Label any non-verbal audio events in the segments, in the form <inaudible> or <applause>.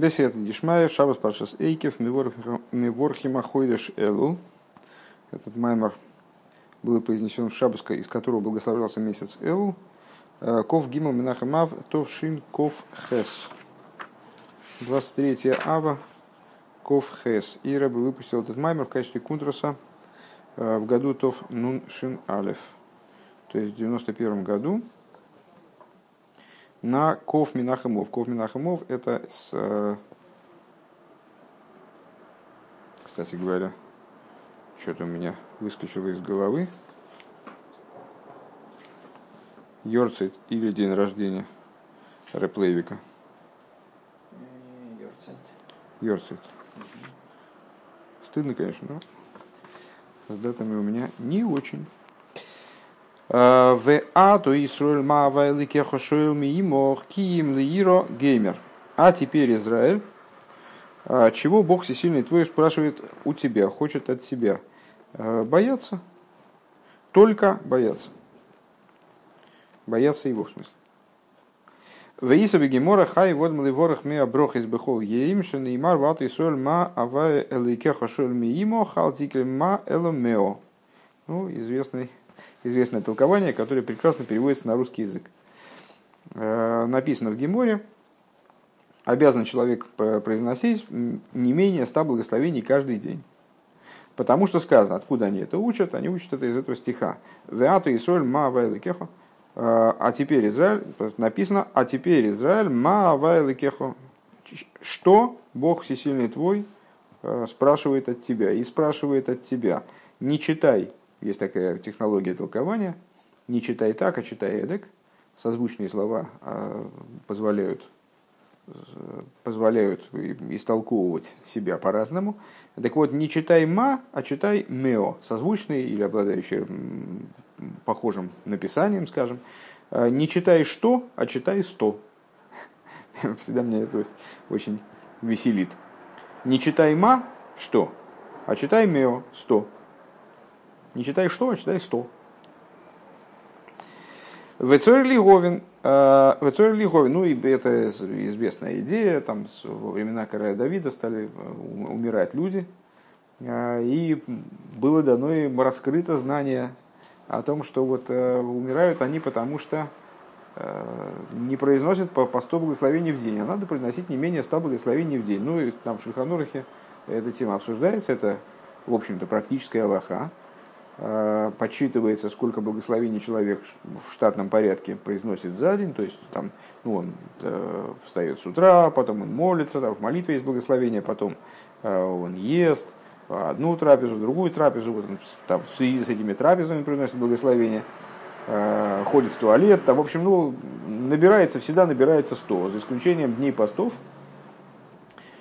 Бесед Дишмая, Шабас Паршас Эйкев, Миворхима Хойдеш Элу. Этот маймер был произнесен в Шабас, из которого благословлялся месяц Элу. Э, ков Гимл Минахамав Тов Шин Ков Хес. 23 Ава Ков Хес. И Рэбе выпустил этот маймер в качестве кунтраса э, в году Тов Нун Шин Алев. То есть в 91 году на Ков Минахамов. Ков Минахамов это, с, э, кстати говоря, что-то у меня выскочило из головы. Йорцит или день рождения Реплейвика. Йорцит. Стыдно, конечно, но с датами у меня не очень. В ату Исруэль Мава Эликехо Шуэл Миимо Киим Лииро Геймер. А теперь Израиль, а, чего Бог всесильный твой спрашивает у тебя, хочет от тебя? А, бояться. Только бояться. Бояться его в смысле. Веиса бегемора хай вод мливорах ми оброх из бехол еим шенеймар ват исоль ма авай эликеха шоль миимо халтикель ма эломео. Ну, известный известное толкование, которое прекрасно переводится на русский язык. Э, написано в Геморе, обязан человек произносить не менее ста благословений каждый день. Потому что сказано, откуда они это учат, они учат это из этого стиха. Веату Исоль ма кехо. Э, а теперь Израиль, написано, а теперь Израиль ма кехо. Что Бог всесильный твой э, спрашивает от тебя и спрашивает от тебя. Не читай есть такая технология толкования. Не читай так, а читай эдак. Созвучные слова а, позволяют, позволяют истолковывать себя по-разному. Так вот, не читай ма, а читай мео, созвучные или обладающие похожим написанием, скажем. А, не читай что, а читай сто. <laughs> Всегда меня это очень веселит. Не читай ма, что, а читай мео, сто. Не читай что, а читай сто. Вецор Лиговин, э, ну и это известная идея, там во времена короля Давида стали э, умирать люди, э, и было дано им раскрыто знание о том, что вот умирают они потому, что не произносят по, по 100 благословений в день, а надо произносить не менее 100 благословений в день. Ну и там в Шульханурахе эта тема обсуждается, это, в общем-то, практическая Аллаха. Э, подсчитывается, сколько благословений человек в штатном порядке произносит за день, то есть там, ну, он э, встает с утра, потом он молится, там, в молитве есть благословение, потом э, он ест одну трапезу, другую трапезу, вот там, в связи с этими трапезами произносит благословение, э, ходит в туалет, там, в общем, ну, набирается, всегда набирается 100, за исключением дней постов,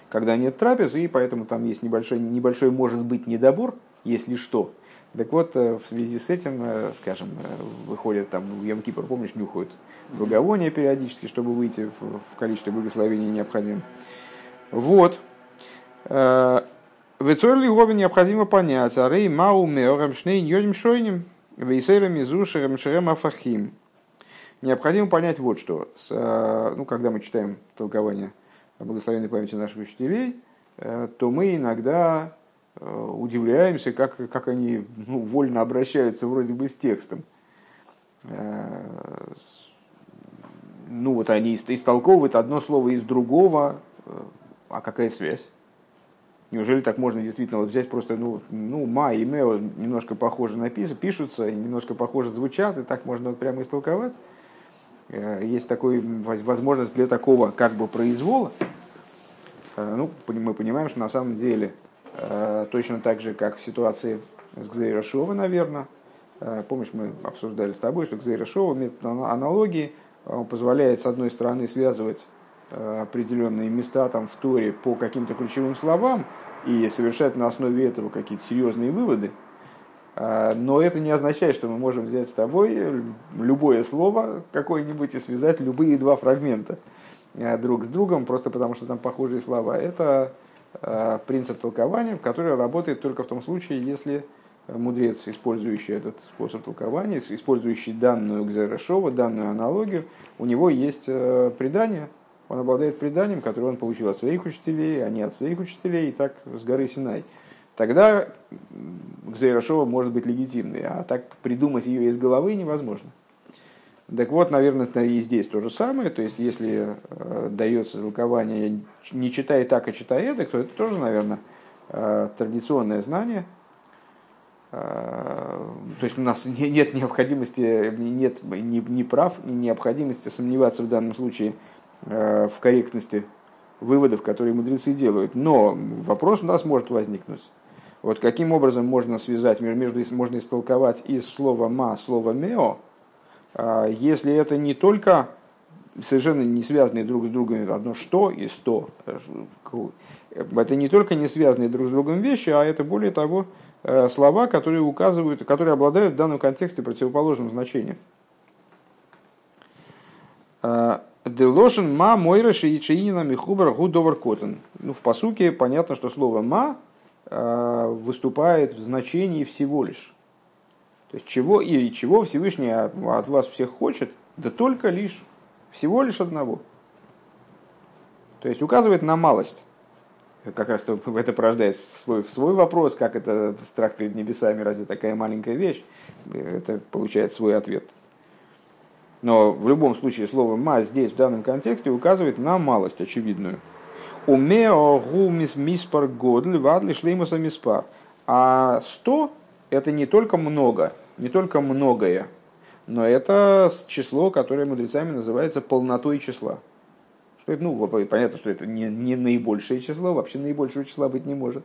когда нет трапезы, и поэтому там есть небольшой, небольшой может быть недобор, если что, так вот, э, в связи с этим, э, скажем, э, выходят там в Йом Кипр, помнишь, нюхают благовония периодически, чтобы выйти в количестве благословений необходимым. Вот. В Эцорли Гове необходимо понять, а рей мау меорам шнейн йодим шойним, вейсерам изушерам шерем афахим. Необходимо понять вот что. С, ну, когда мы читаем толкование о благословенной памяти наших учителей, то мы иногда удивляемся, как, как они ну, вольно обращаются вроде бы с текстом. Э, ну вот они истолковывают одно слово из другого, э, а какая связь? Неужели так можно действительно вот взять просто, ну, ну ма и мео немножко похоже написано, пишутся, немножко похоже звучат, и так можно вот прямо истолковать? Есть такой возможность для такого как бы произвола. Ну, мы понимаем, что на самом деле Э, точно так же, как в ситуации с Гзейрашова, наверное. Э, помнишь, мы обсуждали с тобой, что Гзейрашова метод аналогии позволяет, с одной стороны, связывать э, определенные места там, в Торе по каким-то ключевым словам и совершать на основе этого какие-то серьезные выводы. Но это не означает, что мы можем взять с тобой любое слово какое-нибудь и связать любые два фрагмента друг с другом, просто потому что там похожие слова. Это Э, принцип толкования, который работает только в том случае, если мудрец, использующий этот способ толкования, использующий данную Гзерашова, данную аналогию, у него есть э, предание, он обладает преданием, которое он получил от своих учителей, а не от своих учителей, и так с горы Синай. Тогда Гзейрашова может быть легитимной, а так придумать ее из головы невозможно. Так вот, наверное, и здесь то же самое. То есть, если э, дается толкование не читай так, а читай это, то это тоже, наверное, э, традиционное знание. Э, то есть у нас нет необходимости, нет ни, прав, ни необходимости сомневаться в данном случае в корректности выводов, которые мудрецы делают. Но вопрос у нас может возникнуть. Вот каким образом можно связать, между, можно истолковать из слова «ма» слово «мео», если это не только совершенно не связанные друг с другом одно «что» и «сто». Это не только не связанные друг с другом вещи, а это более того э, слова, которые указывают, которые обладают в данном контексте противоположным значением. А, Делошин ма мойра шиичинина михубар гудовар котен. Ну, в посуке понятно, что слово ма Э, выступает в значении всего лишь. То есть чего и чего Всевышний от, от вас всех хочет, да только лишь, всего лишь одного. То есть указывает на малость. Как раз <laughs> это порождает свой, свой вопрос, как это страх перед небесами, разве такая маленькая вещь? Это получает свой ответ. Но в любом случае слово «ма» здесь в данном контексте указывает на малость очевидную – Умео гумис миспар годль вадли шлеймуса миспар. А сто это не только много, не только многое, но это число, которое мудрецами называется полнотой числа. Что это, ну, понятно, что это не, не наибольшее число, вообще наибольшего числа быть не может.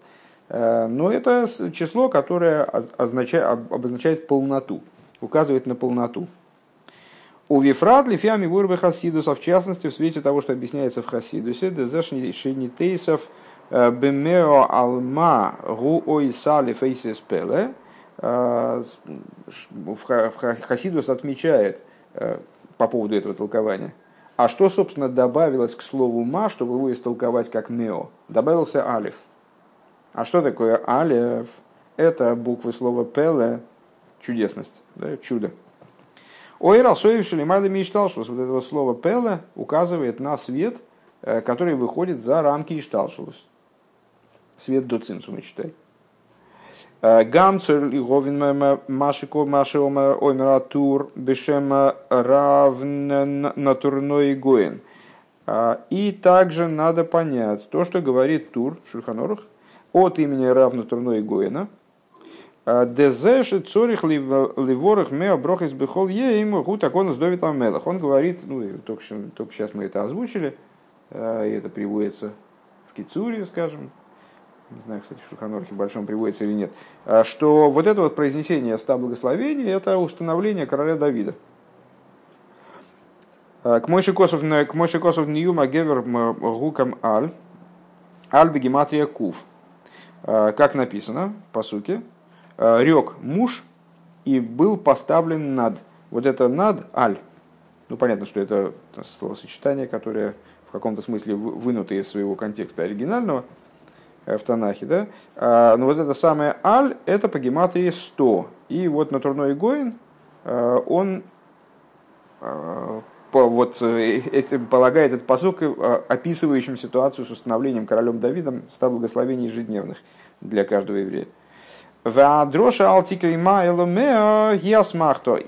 Э, но это число, которое означает, обозначает полноту, указывает на полноту. У Вифрат лифиами вырвы хасидуса, в частности, в свете того, что объясняется в хасидусе, дезешнитейсов э, бемео алма гу ой сали фейсис пеле, Хасидус отмечает э, по поводу этого толкования. А что, собственно, добавилось к слову «ма», чтобы его истолковать как «мео»? Добавился «алиф». А что такое «алиф»? Это буквы слова «пеле», чудесность, да, чудо. Ой, Расоев Шелимайда мечтал, что вот этого слова Пела указывает на свет, э, который выходит за рамки Ишталшулус. Свет до цинцума, читай. Э, Гамцер и Говин Машико Маши Омера Тур Бешем Равнатурной Гоин. Э, и также надо понять то, что говорит Тур Шульханорух от имени Равнатурной Гоина – Дезеши цорих ливорах мео брохис бехол ему гу так он сдовит мелах. Он говорит, ну только, только сейчас мы это озвучили, и это приводится в Кицуре, скажем, не знаю, кстати, в Шуханорхе большом приводится или нет, что вот это вот произнесение ста благословений это установление короля Давида. К Мойши Косов, к Мойши Косов Ньюма Гевер Гукам Аль, Аль Бегематрия Кув. Как написано по сути, рек муж и был поставлен над. Вот это над аль. Ну, понятно, что это словосочетание, которое в каком-то смысле вынуто из своего контекста оригинального в Танахе, да? А, но вот это самое аль, это по гематрии 100. И вот натурной Гоин, э, он вот этим полагает этот посук, описывающим ситуацию с установлением королем Давидом ста благословений ежедневных для каждого еврея.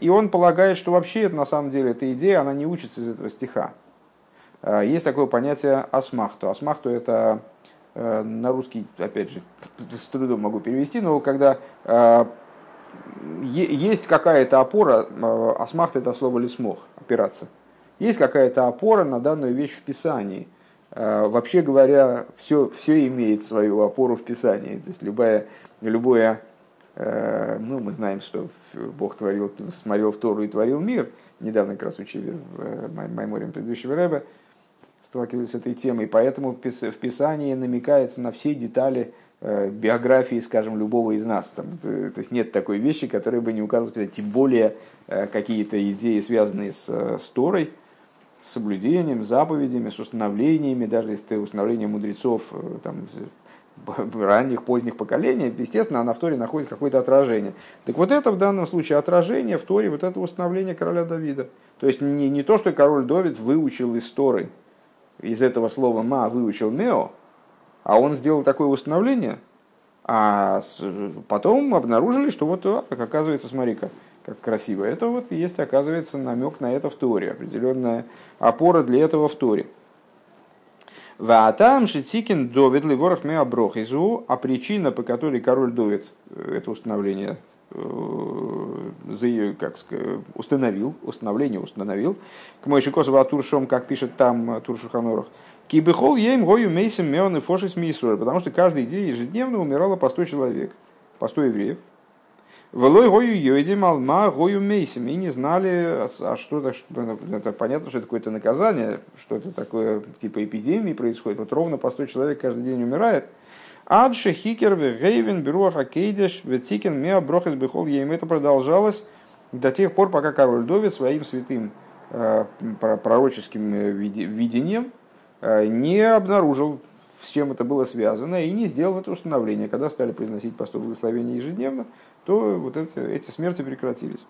И он полагает, что вообще это на самом деле эта идея, она не учится из этого стиха. Есть такое понятие асмахто. Асмахто это э, на русский, опять же, <laughs> с трудом могу перевести, но когда э, есть какая-то опора, э, асмахто это слово лисмох, опираться. Есть какая-то опора на данную вещь в Писании. Вообще говоря, все, все имеет свою опору в Писании. То есть любая любое, э, ну, мы знаем, что Бог творил, смотрел в Тору и творил мир. Недавно как раз учили в э, Майморе предыдущего Рэба, сталкивались с этой темой. Поэтому в Писании намекается на все детали э, биографии, скажем, любого из нас. Там, то есть нет такой вещи, которая бы не указывала, тем более какие-то идеи, связанные с, с Торой, с соблюдением, заповедями, с установлениями, даже если это установление мудрецов, там, ранних, поздних поколений, естественно, она в Торе находит какое-то отражение. Так вот это в данном случае отражение в Торе, вот это установление короля Давида. То есть не, не то, что король Давид выучил из Торы, из этого слова ма выучил мео, а он сделал такое установление, а потом обнаружили, что вот, как оказывается, смотри-ка, как красиво. Это вот есть, оказывается, намек на это в Торе, определенная опора для этого в Торе. Ваатам Шитикин Довид Ливорах Меаброхизу, а причина, по которой король Довид э, это установление как установил, установление установил, к Мойши Косова Туршом, как пишет там э, Туршуханорах, Кибехол ем гою мейсим меон и фошис мисуэр, потому что каждый день ежедневно умирало по 100 человек, по 100 евреев. Велой гою йойдим алма гою мейсим. И не знали, а что это, это понятно, что это какое-то наказание, что это такое, типа эпидемии происходит. Вот ровно по 100 человек каждый день умирает. Адше хикер вегейвен беруах акейдеш ветикен меа брохес бехол ейм. Это продолжалось до тех пор, пока король Довид своим святым э, пророческим э, видением э, не обнаружил, с чем это было связано, и не сделал это установление. Когда стали произносить по 100 благословений ежедневно, то вот это, эти смерти прекратились.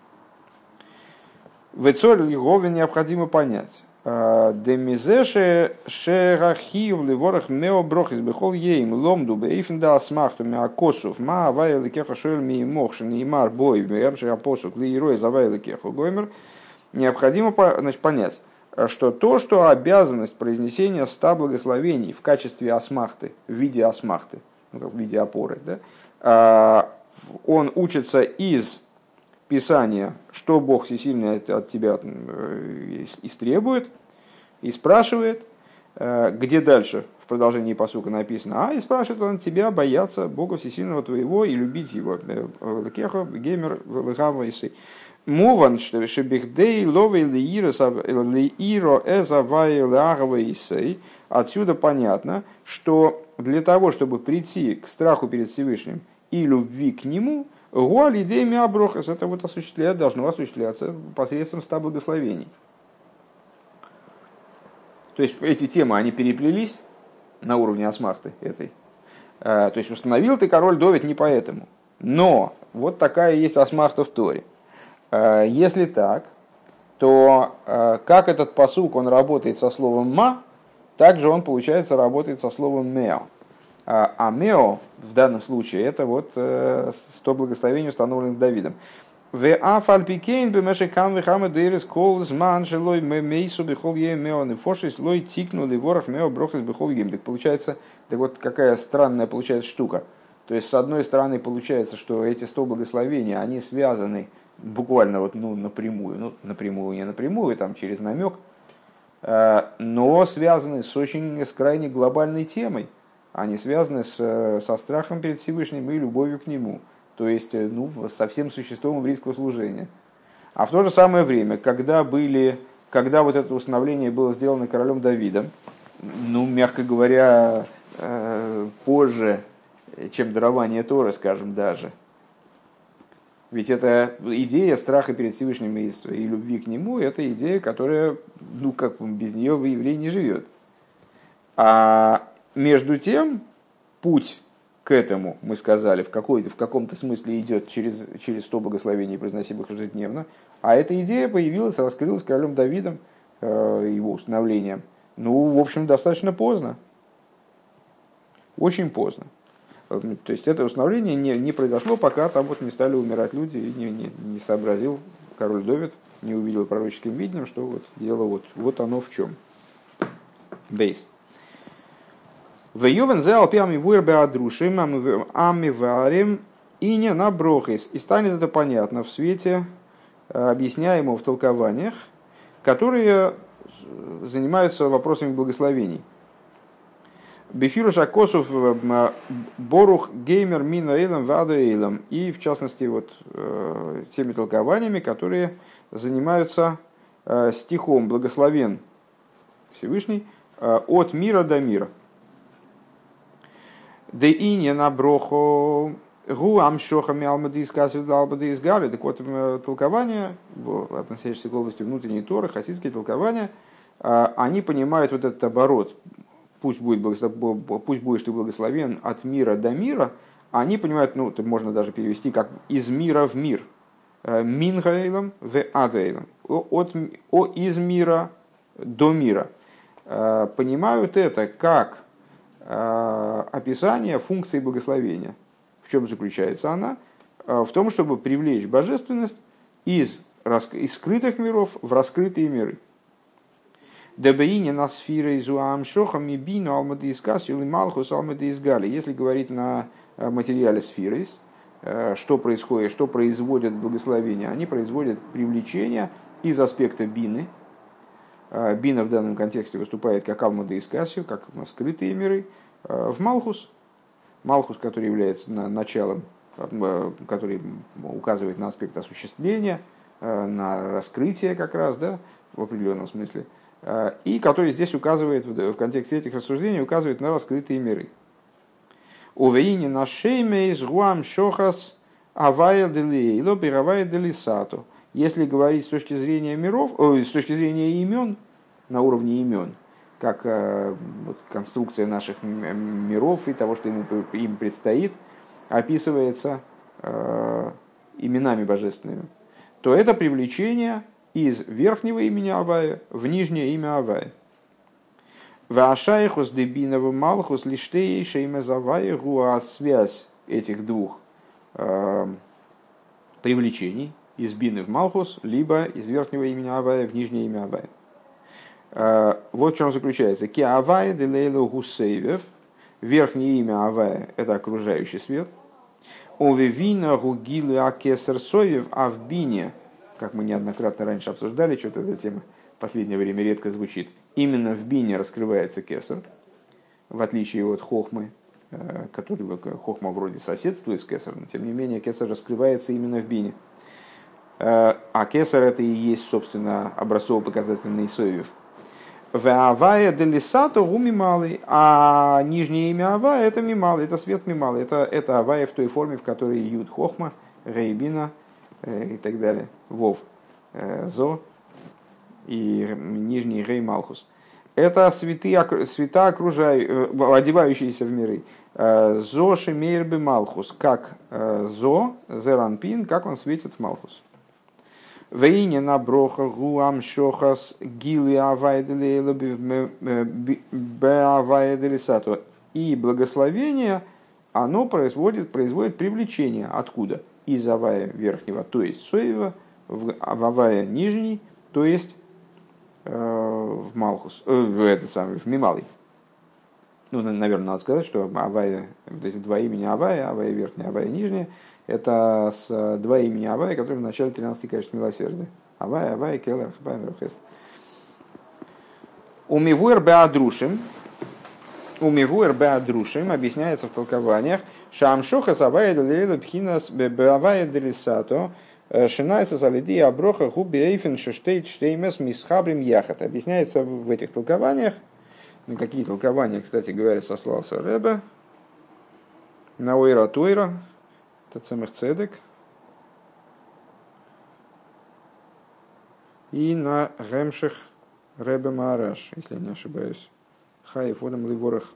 В Эцоль Лигове необходимо понять. Демизеше шерахив ливорах мео брохис бехол ейм ломду бейфенда асмахту меакосов ма авай лекеха ми мохшин и мар бой меямши апосук лиерой завай лекеху гоймер. Необходимо значит, понять, что то, что обязанность произнесения ста благословений в качестве асмахты, в виде асмахты, ну, как в виде опоры, да, а, он учится из Писания, что Бог всесильный от тебя э, истребует, и спрашивает, э, где дальше в продолжении посука написано, а и спрашивает он тебя бояться Бога всесильного твоего и любить его. Лекеха, геймер, лехавайсы. Муван, что шебихдей ловей лииро эзавай леагавайсей. Отсюда понятно, что для того, чтобы прийти к страху перед Всевышним и любви к нему, гуали идеями аброхас, это вот осуществляет, должно осуществляться посредством ста благословений. То есть эти темы, они переплелись на уровне асмахты этой. А, то есть установил ты король Довид не поэтому. Но вот такая есть асмахта в Торе. А, если так, то а, как этот посук, он работает со словом «ма», также он, получается, работает со словом «мео». А, а в данном случае это вот 100 э, благословений, установленных Давидом. В афальпикейн бемеши кам вихаме дейрес кол зман шелой мейсу бихол е меон и фошис лой тикнули ворох мео брохис бихол ем. Так получается, так вот какая странная получается штука. То есть, с одной стороны, получается, что эти 100 благословений, они связаны буквально вот, ну, напрямую, ну, напрямую, не напрямую, там, через намек, э, но связаны с очень, с крайне глобальной темой они связаны с, э, со страхом перед Всевышним и любовью к Нему, то есть э, ну, со всем существом еврейского служения. А в то же самое время, когда, были, когда вот это установление было сделано королем Давидом, ну, мягко говоря, э, позже, чем дарование Тора, скажем, даже. Ведь это идея страха перед Всевышним и, и любви к Нему, это идея, которая, ну, как без нее в еврей не живет. А между тем, путь к этому, мы сказали, в, какой-то, в каком-то смысле идет через, через 100 благословений, произносимых ежедневно. А эта идея появилась, раскрылась королем Давидом, э, его установлением. Ну, в общем, достаточно поздно. Очень поздно. То есть это установление не, не произошло, пока там вот не стали умирать люди, и не, не, не сообразил король Довид, не увидел пророческим видением, что вот дело вот, вот оно в чем. Бейс. В Ювен зе алпиами вуэрбе адрушим ами варим и не на брохис. И станет это понятно в свете э, объясняемого в толкованиях, которые занимаются вопросами благословений. Бефиру Шакосов э, Борух Геймер Миноэлем Вадуэлем. И в частности вот э, теми толкованиями, которые занимаются стихом Благословен Всевышний от мира до мира. Да и не на броху гу амшохами алмадис касид алмадис гали. Так вот, э, толкование, относящиеся к области внутренней Торы, хасидские толкования, э, они понимают вот этот оборот, пусть, будет, пусть будешь ты благословен от мира до мира, они понимают, ну, это можно даже перевести как из мира в мир. Э, Мингаилом в Адейлом. От, о, из мира до мира. понимают это как описание функции благословения. В чем заключается она? В том, чтобы привлечь божественность из, из скрытых миров в раскрытые миры. Дебеине на сферы изуам шохам и бину алмады искас или малхус алмады изгали. Если говорить на материале сферы, что происходит, что производят благословения, они производят привлечение из аспекта бины. Бина в данном контексте выступает как алмада искасию, как скрытые миры, в малхус. Малхус, который является началом, который указывает на аспект осуществления, на раскрытие как раз, да, в определенном смысле – и который здесь указывает, в контексте этих рассуждений, указывает на раскрытые миры. Увеини на шейме из гуам шохас авая делейло пировая делисату. Если говорить с точки зрения миров, о, с точки зрения имен, на уровне имен, как э, вот, конструкция наших миров и того, что ему, им предстоит, описывается э, именами божественными, то это привлечение из верхнего имени Авая в нижнее имя Авая. Вашайхус дебинову малхус лиштей шейме завая гуа связь этих двух э, привлечений из бины в малхус, либо из верхнего имени Авая в нижнее имя Авая. Э, вот в чем заключается. Ки Авая делейлу гусейвев. Верхнее имя Авая – это окружающий свет. Овевина гугилы акесар соев, а в бине – как мы неоднократно раньше обсуждали, что-то эта тема в последнее время редко звучит, именно в бине раскрывается кесар, в отличие от хохмы, э, который хохма вроде соседствует с кесаром, но тем не менее кесар раскрывается именно в бине. Э, а кесар это и есть, собственно, образцово-показательный соевев. В Авая делисато гуми малый, а нижнее имя Авая это мималый, это свет мималый, это, это Авая в той форме, в которой Юд Хохма, Рейбина, Э, и так далее. Вов, э, Зо и нижний Рей Малхус. Это святы, свята, окружающие, э, одевающиеся в миры. Зо Шемейрбе Малхус, как Зо, Зеранпин, как он светит в Малхус. Вейне на броха гуам шохас гили авайдели сату. И благословение, оно производит, производит привлечение. Откуда? из Авая верхнего, то есть Соева, в Авая нижний, то есть э, в Малхус, э, в этот самый, в Мималый. Ну, наверное, надо сказать, что Авая, вот эти два имени Авая, Авая верхняя, Авая нижняя, это с два имени Авая, которые в начале 13 конечно, милосердия. Авая, Авая, Келлер, Хабай, Мерхес. Умивуэр беадрушим, умивуэр беадрушим объясняется в толкованиях, Шамшоха савая делейла пхинас бавая делисато. Э, Шинайса салиди аброха губи эйфен шештейт штеймес мисхабрим яхат. Объясняется в этих толкованиях. На какие толкования, кстати говоря, сослался Рэбе. На Уэра Туэра, Тацемых Цедек. И на Гемших Рэбе Маараш, если я не ошибаюсь. Хай Фодам Ливорах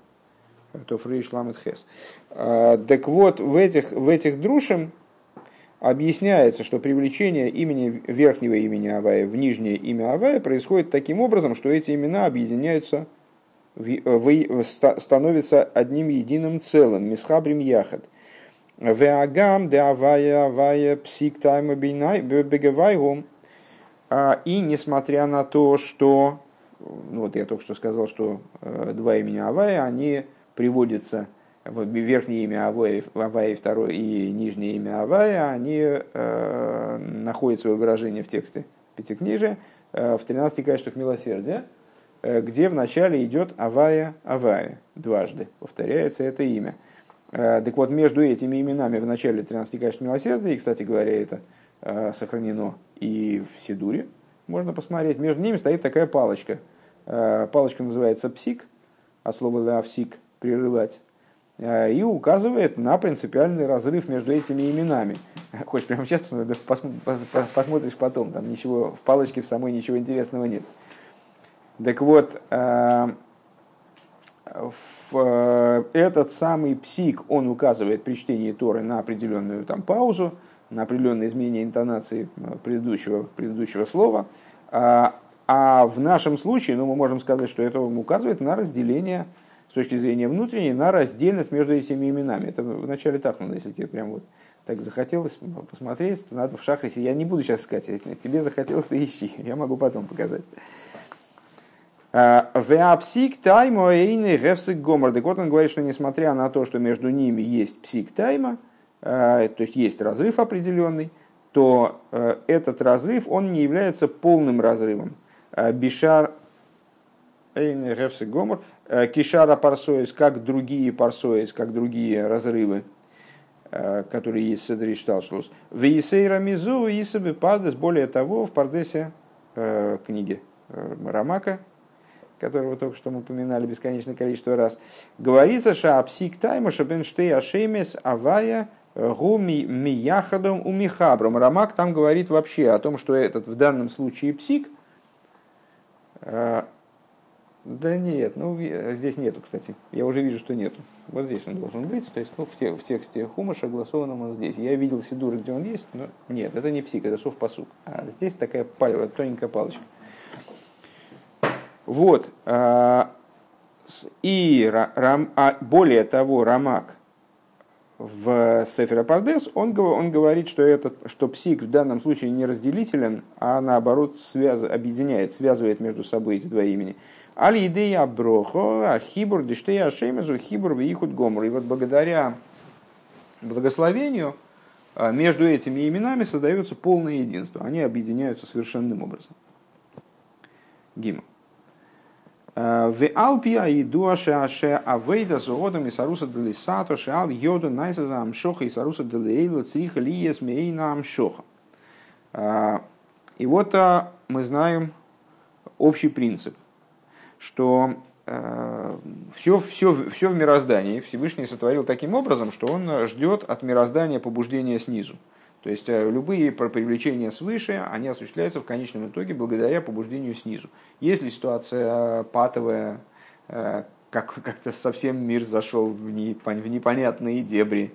то ламет хес. А, так вот, в этих, в этих друшем объясняется, что привлечение имени верхнего имени Авая в нижнее имя Авая происходит таким образом, что эти имена объединяются, в, становятся одним единым целым, мисхабрим яхат. Веагам де Авая Авая псик тайма. А, и несмотря на то, что, ну вот я только что сказал, что э, два имени Авая, они приводится верхнее имя Авая, Авая второе и нижнее имя Авая, они э, находят свое выражение в тексте Пятикнижия э, в 13 качествах милосердия, э, где вначале идет Авая Авая, дважды повторяется это имя. Э, так вот, между этими именами в начале 13 качеств милосердия, и, кстати говоря, это э, сохранено и в Сидуре, можно посмотреть, между ними стоит такая палочка. Э, палочка называется псик, а слово лавсик прерывать, и указывает на принципиальный разрыв между этими именами. <laughs> Хочешь прямо сейчас посмотришь потом, там ничего, в палочке в самой ничего интересного нет. Так вот, в этот самый псик, он указывает при чтении Торы на определенную там паузу, на определенное изменение интонации предыдущего, предыдущего слова, а, А в нашем случае, ну, мы можем сказать, что это указывает на разделение с точки зрения внутренней, на раздельность между этими именами. Это в начале Тахмана, если тебе прям вот так захотелось посмотреть, надо в шахрисе. Я не буду сейчас сказать, тебе захотелось, ты ищи. Я могу потом показать. А, Веапсик таймо эйны гефсик гомор. Так вот он говорит, что несмотря на то, что между ними есть псик тайма, а, то есть есть разрыв определенный, то э, этот разрыв, он не является полным разрывом. Бишар эйны гефсик гомор. Э, кишара парсоис, как другие парсоис, как другие разрывы, э, которые есть в Седри Шталшлус. В Исейра Мизу Исабы Пардес, более того, в Пардесе книги Рамака, которого только что мы упоминали бесконечное количество раз, говорится, что апсик тайма шабенштей ашемес авая гуми мияхадом у михабром. Рамак там говорит вообще о том, что этот в данном случае псик, э, да нет, ну здесь нету, кстати. Я уже вижу, что нету. Вот здесь он должен быть. То есть ну, в, те, в тексте Хума согласованном он здесь. Я видел Сидур, где он есть, но нет, это не псик, это совпосук. А здесь такая паль, тоненькая палочка. Вот. А, и а более того, Рамак в Сефера Пардес, он, он говорит, что, этот, что псик в данном случае не разделителен, а наоборот связ, объединяет, связывает между собой эти два имени. Али идея брохо, а хибур диштея шемезу, хибур вихуд гомор. И вот благодаря благословению а, между этими именами создается полное единство. Они объединяются совершенным образом. Гимн. В Алпия и Дуаше Аше Авейда Зоодом и Саруса Делисато Шеал Йоду Найса за Амшоха и Саруса Делейлу Цриха Лиес Мейна Амшоха. И вот мы знаем общий принцип, что все, все, все в мироздании Всевышний сотворил таким образом, что он ждет от мироздания побуждения снизу. То есть э, любые привлечения свыше, они осуществляются в конечном итоге благодаря побуждению снизу. Если ситуация патовая, э, как, <laughs> как-то совсем мир зашел в, непонятные дебри,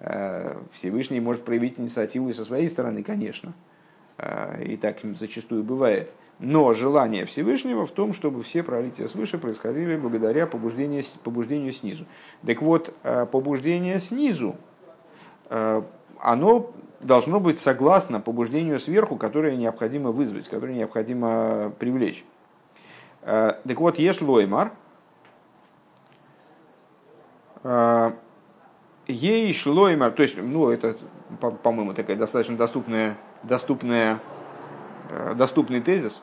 э, Всевышний может проявить инициативу и со своей стороны, конечно. И так зачастую бывает. Но желание Всевышнего в том, чтобы все пролития свыше происходили благодаря побуждению, побуждению снизу. Так вот, побуждение снизу, оно должно быть согласно побуждению сверху, которое необходимо вызвать, которое необходимо привлечь. Э, так вот, ешь лоймар, э, ей шлоймар, то есть, ну, это, по-моему, такая достаточно доступная, доступная, э, доступный тезис,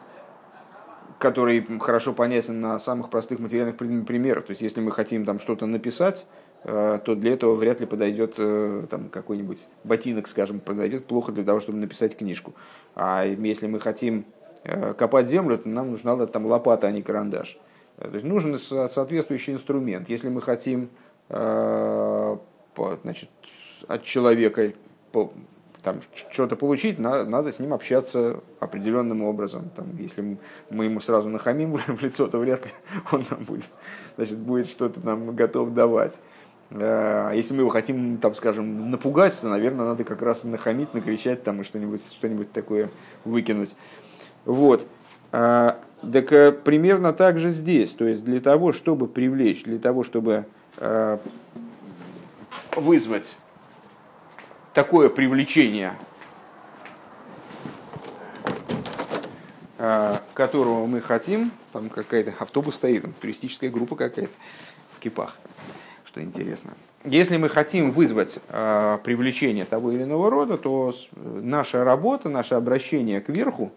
который хорошо понятен на самых простых материальных примерах. То есть, если мы хотим там что-то написать, то для этого вряд ли подойдет э, там, какой-нибудь ботинок, скажем, подойдет плохо для того, чтобы написать книжку. А если мы хотим э, копать землю, то нам нужна там лопата, а не карандаш. То есть нужен соответствующий инструмент. Если мы хотим значит, от человека там, что-то получить, надо с ним общаться определенным образом. Там, если мы ему сразу нахамим <laughs> в лицо, то вряд ли <laughs> он нам будет, значит, будет что-то нам готов давать. Э, если мы его хотим, там, скажем, напугать, то, наверное, надо как раз нахамить, накричать там и что-нибудь что такое выкинуть. Вот. А, так э, примерно так же здесь. То есть для того, чтобы привлечь, для того, чтобы э, вызвать такое привлечение, которого мы хотим, там какая-то автобус стоит, там туристическая группа какая-то в кипах что интересно. Если мы хотим вызвать э, привлечение того или иного рода, то наша работа, наше обращение к верху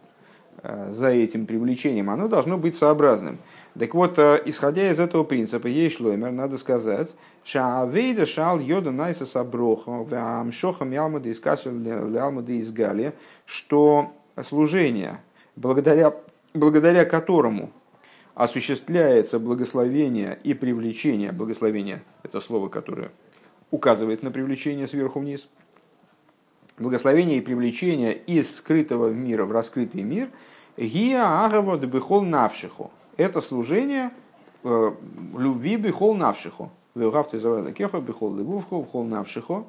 э, за этим привлечением, оно должно быть сообразным. Так вот, э, исходя из этого принципа, ей шлоймер, надо сказать, шаавейда шал йода найса саброха, амшоха мялмада из что служение, благодаря, благодаря которому осуществляется благословение и привлечение, благословение – это слово, которое указывает на привлечение сверху вниз, благословение и привлечение из скрытого мира в раскрытый мир – гия агава дебихол навшиху. Это служение э, любви бихол навшиху. Вилгавты завайла кеха бихол левувху бихол навшиху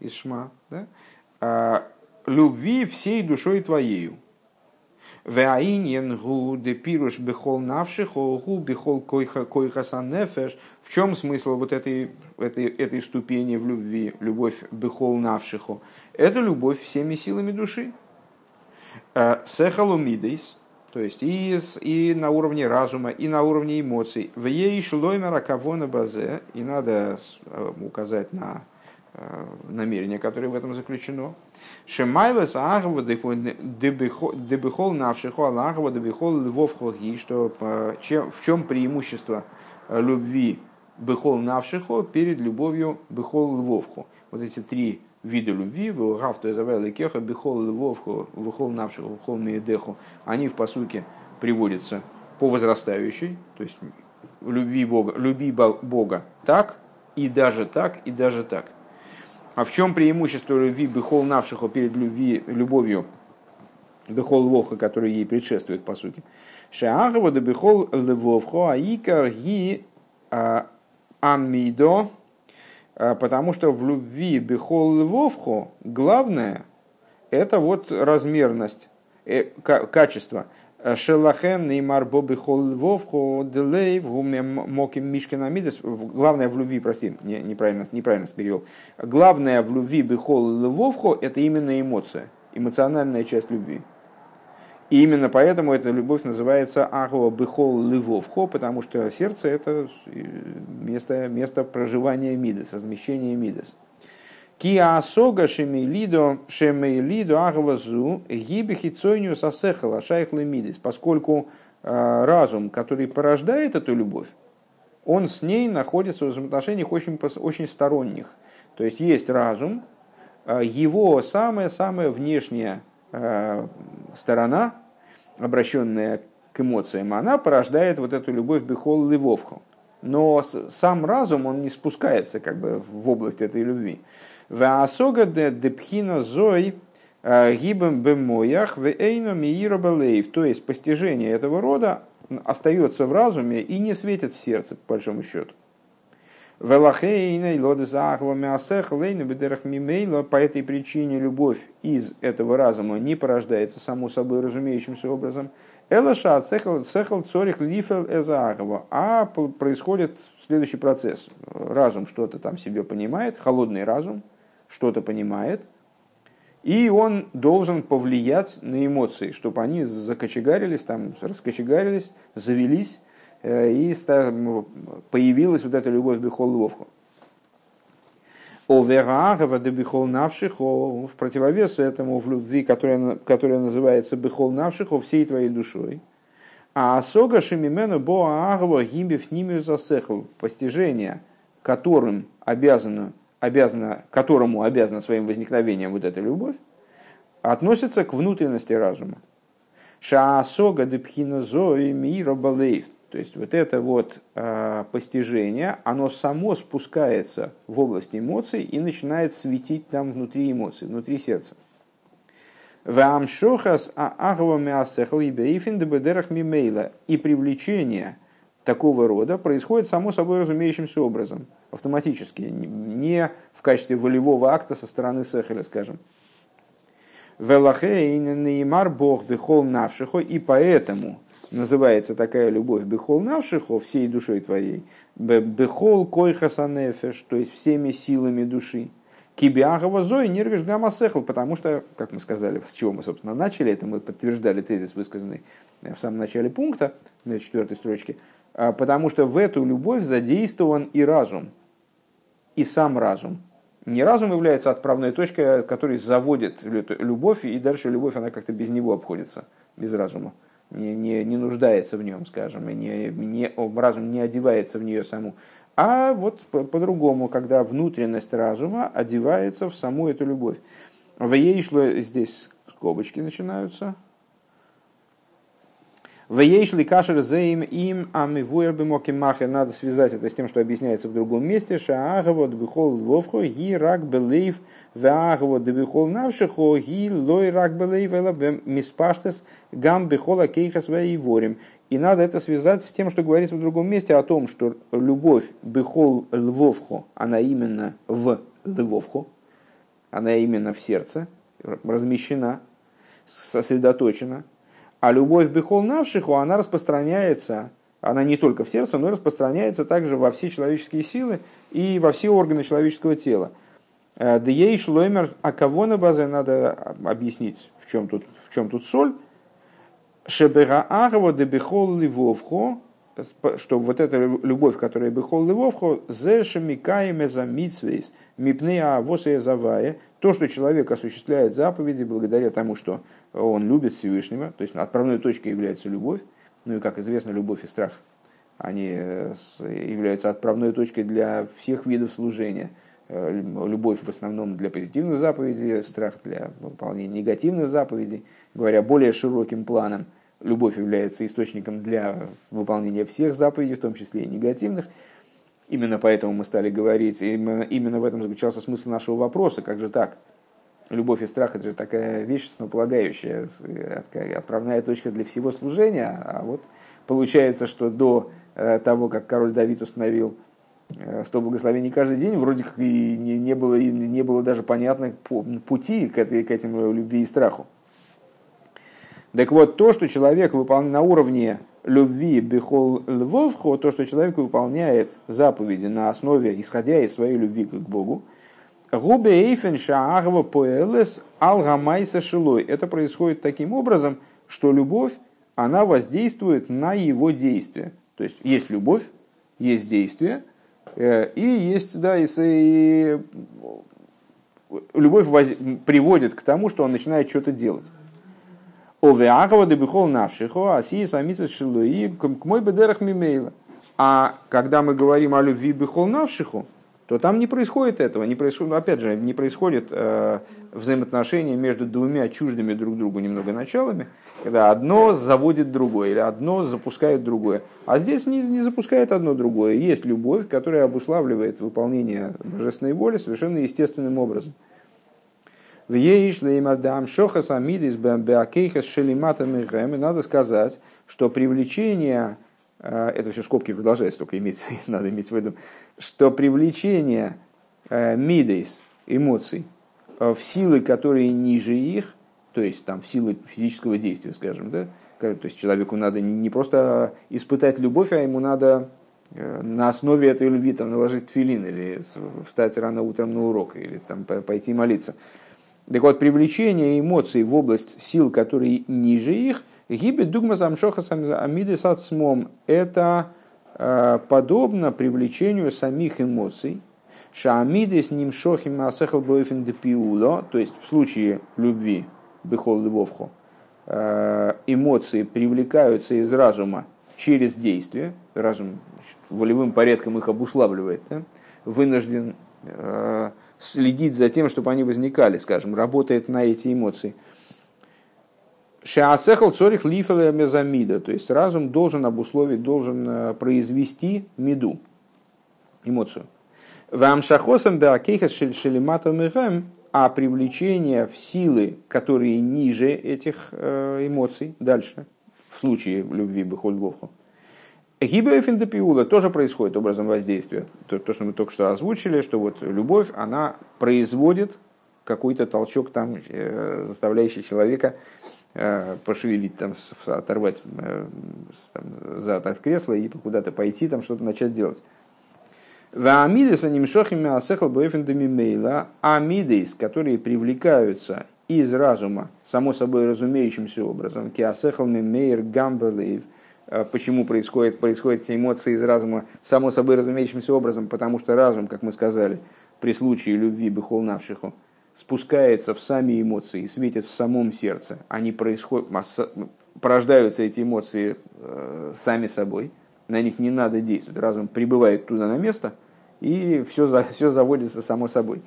из шма. Да? А, любви всей душой твоею. Веаиньен гу де пируш бехол навших, гу бехол койхасан нефеш. В чем смысл вот этой, этой, этой ступени в любви, любовь бехол навшиху? Это любовь всеми силами души. Э, Сехалумидейс, то есть и, и на уровне разума, и на уровне эмоций. В ей шлоймера кого на базе, и надо э, указать на намерение, которое в этом заключено. Шемайлес агва дебихол навшиху алагва дебихол львов хоги, что в чем преимущество любви бехол навшиху перед любовью бехол львовху. Вот эти три вида любви, гавту изавел кеха, бехол львовху, бехол навшиху, бехол меедеху, они в посуке приводятся по возрастающей, то есть любви Бога, люби Бога так, и даже так, и даже так. А в чем преимущество любви бехол навшиху перед любви, любовью бехол лвовха, который ей предшествует, по сути? Шаагова да бехол лвовху аикар ги амидо, а, потому что в любви бехол лвовху главное это вот размерность, э, качество – Шелахен Неймар Боби Холвовху Делей в Моким Мишкинамидес. Главное в любви, прости, не, неправильно, неправильно перевел. Главное в любви Бехол Лвовху это именно эмоция, эмоциональная часть любви. И именно поэтому эта любовь называется Ахова Бехол Львовхо, потому что сердце это место, место проживания Мидес, размещения Мидес. Киа асога шемейлидо шемейлидо агвазу гибихицойню сасехала шайхлемидис, поскольку э, разум, который порождает эту любовь, он с ней находится в взаимоотношениях очень, очень сторонних. То есть есть разум, э, его самая-самая внешняя э, сторона, обращенная к эмоциям, она порождает вот эту любовь бихол ливовху. Но сам разум, он не спускается как бы в область этой любви. Ваасога де депхина зой гибем бемоях вейно миира балеев. То есть постижение этого рода остается в разуме и не светит в сердце, по большому счету. По этой причине любовь из этого разума не порождается само собой разумеющимся образом. Элаша цехал цорих лифел эзаагова. А происходит следующий процесс. Разум что-то там себе понимает, холодный разум – что-то понимает, и он должен повлиять на эмоции, чтобы они закочегарились, там, раскочегарились, завелись, э, и появилась вот эта любовь бихол ловку. Оверагова де бихол навшихо, в противовес этому в любви, которая, которая называется бихол навшихо, всей твоей душой. А сога шимимену боагова гимбев нимию засехл, постижение, которым обязано обязана, которому обязана своим возникновением вот эта любовь, относится к внутренности разума. Шаасога депхина зои мира балейв. То есть вот это вот э, постижение, оно само спускается в область эмоций и начинает светить там внутри эмоций, внутри сердца. И привлечение такого рода происходит само собой разумеющимся образом, автоматически, не в качестве волевого акта со стороны Сехеля, скажем. Велахейн неймар бог бехол навшихо, и поэтому называется такая любовь бехол навшихо, всей душой твоей, бехол койхасанефеш, то есть всеми силами души. Кибиагова зои ниргаш гамасехл, потому что, как мы сказали, с чего мы, собственно, начали, это мы подтверждали тезис, высказанный в самом начале пункта, на четвертой строчке, потому что в эту любовь задействован и разум, и сам разум. Не разум является отправной точкой, которая заводит любовь, и дальше любовь, она как-то без него обходится, без разума. Не, не, не нуждается в нем, скажем, и не, не, разум не одевается в нее саму. А вот по-другому, по когда внутренность разума одевается в саму эту любовь. В ей шло, здесь скобочки начинаются, в ейшли кашер зейм им амивуэр бимоки махер. Надо связать это с тем, что объясняется в другом месте. Шаагавод бихол вовхо ги рак белейв ваагавод бихол навшихо ги лой рак белейв эла миспаштес гам бихола кейхас ворим. И надо это связать с тем, что говорится в другом месте о том, что любовь бихол львовхо, она именно в львовхо, она именно в сердце размещена, сосредоточена, А любовь бихол навшиху, она распространяется, она не только в сердце, но и распространяется также во все человеческие силы и во все органы человеческого тела. Дей шлоймер, а кого на базе надо объяснить, в чем тут, в чем тут соль. Шебера агво де бихол ливовхо, что вот эта любовь, которая бихол ливовхо, зе шамикаеме за митсвейс, мипнея авоса завая, то, что человек осуществляет заповеди благодаря тому, что он любит Всевышнего, то есть отправной точкой является любовь, ну и, как известно, любовь и страх, они э, являются отправной точкой для всех видов служения – Э, любовь в основном для позитивных заповедей, страх для выполнения негативных заповедей. Говоря более широким планом, любовь является источником для выполнения всех заповедей, в том числе и негативных. Именно поэтому мы стали говорить, именно, именно в этом заключался смысл нашего вопроса, как же так? Любовь и страх – это же такая вещь основополагающая, отправная точка для всего служения, а вот получается, что до э, того, как король Давид установил 100 благословений каждый день, вроде как и не, было, и не было даже понятно пути к, этой, к этим любви и страху. Так вот, то, что человек выполняет на уровне любви бихол львовхо, то, что человек выполняет заповеди на основе, исходя из своей любви к Богу, губе эйфен шаагва поэлес алгамайса шилой. Это происходит таким образом, что любовь, она воздействует на его действие. То есть есть любовь, есть действие – Э, и есть, да, и любовь воз... приводит к тому, что он начинает что-то делать. Овеакова дебихол навшихо, аси самица шилуи, к мой бедерах мимейла. А когда мы говорим о любви бихол навшиху, то там не происходит этого, не происходит, опять же, не происходит э, взаимоотношения между двумя чуждыми друг другу немного началами, когда одно заводит другое, или одно запускает другое. А здесь не, не запускает одно другое. Есть любовь, которая обуславливает выполнение божественной воли совершенно естественным образом. В Надо сказать, что привлечение Э, это все скобки продолжается, только иметь, <laughs> надо иметь в виду, что привлечение э, мидейс, эмоций, э, в силы, которые ниже их, то есть там в силы физического действия, скажем, да, то есть человеку надо не просто испытать любовь, а ему надо на основе этой любви там, наложить твилин или встать рано утром на урок или там, пойти молиться. Так вот, привлечение эмоций в область сил, которые ниже их – Гибет дугма замшоха амидес ацмом. Это э, подобно привлечению самих эмоций. Шаамидес нимшохим асехал бойфен депиуло. То есть в случае любви, бехол львовху, э, эмоции привлекаются из разума через действие. Разум волевым порядком их обуславливает. Да? Вынужден э, следить за тем, чтобы они возникали, скажем, работает на эти эмоции – Шаасехал цорих лифеле мезамида, то есть разум должен обусловить, должен э, произвести меду, эмоцию. Вам шахосам беакейхас шелимата мехем, а привлечение в силы, которые ниже этих э, эмоций, дальше, в случае любви бихоль львовху. Гибеофиндепиула тоже происходит образом воздействия. То, то, что мы только что озвучили, что вот любовь, она производит какой-то толчок там, э, заставляющий человека Э, пошевелить, там, оторвать э, там, зад от кресла и куда-то пойти, там что-то начать делать. Ваамидес анимшохими асехал бойфендами мейла, амидес, которые привлекаются из разума, само собой разумеющимся образом, киасехалми мейер гамбелейв, э, почему происходит, происходят эти эмоции из разума само собой разумеющимся образом, потому что разум, как мы сказали, при случае любви бихол навшиху, спускается в сами эмоции и светит в самом сердце, они происходят, порождаются эти эмоции э, сами собой, на них не надо действовать. Разум прибывает туда на место, и все, за, все заводится само собой.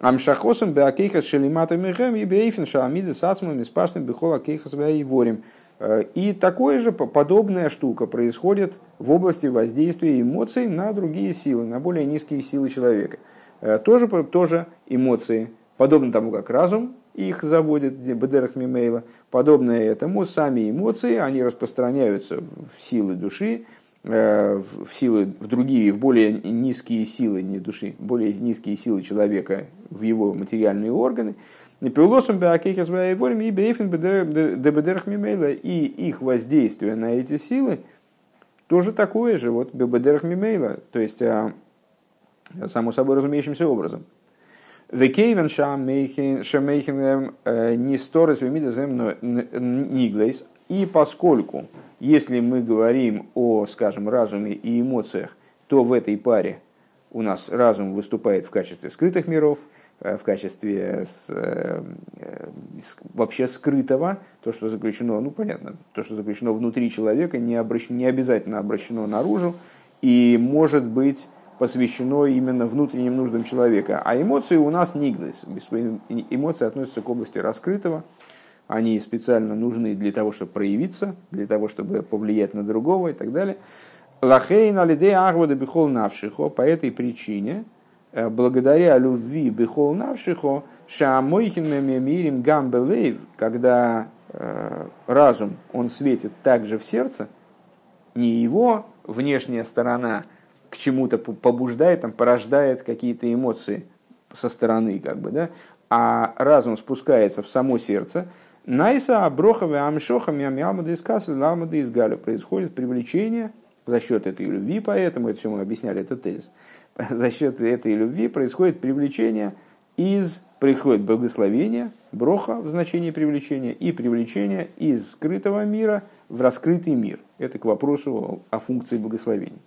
Амшахосом беакейхас шелимата мехем и бейфин шаамиды сасмом испашным бихола кейхас ворим. Э, и такое же подобная штука происходит в области воздействия эмоций на другие силы, на более низкие силы человека. Э, тоже, тоже эмоции Подобно тому, как разум их заводит, бедерах мимейла, подобно этому сами эмоции, они распространяются в силы души, э, в силы, в другие, в более низкие силы, не души, более низкие силы человека, в его материальные органы. Не пилосом беакейхас ворим и бейфин дебедерах. И их воздействие на эти силы тоже такое же, вот бебедерах мимейла. То есть, а, само собой разумеющимся образом. Векейвен шамейхен э, не сторис ниглейс. И поскольку, если мы говорим о, скажем, разуме и эмоциях, то в этой паре у нас разум выступает в качестве скрытых миров – в качестве с, э, вообще скрытого, то, что заключено, ну понятно, то, что заключено внутри человека, не, обращено, не обязательно обращено наружу и может быть посвящено именно внутренним нуждам человека. А эмоции у нас ниглес. Эмоции относятся к области раскрытого. Они специально нужны для того, чтобы проявиться, для того, чтобы повлиять на другого и так далее. Лахейн алиде ахвада бихол навшихо. По этой причине, Э, благодаря любви бехол навшихо, шамойхин мирим гамбелейв, когда э, разум, он светит также в сердце, не его внешняя сторона к чему-то побуждает, там, порождает какие-то эмоции со стороны, как бы, да, а разум спускается в само сердце, Найса, Аброховы, Амшохами, Амиамада из Кассы, Ламада из Галю. Происходит привлечение за счет этой любви, поэтому это все мы объясняли, этот тезис <laughs> за счет этой любви происходит привлечение из, происходит благословение, броха в значении привлечения, и привлечение из скрытого мира в раскрытый мир. Это к вопросу о функции благословения.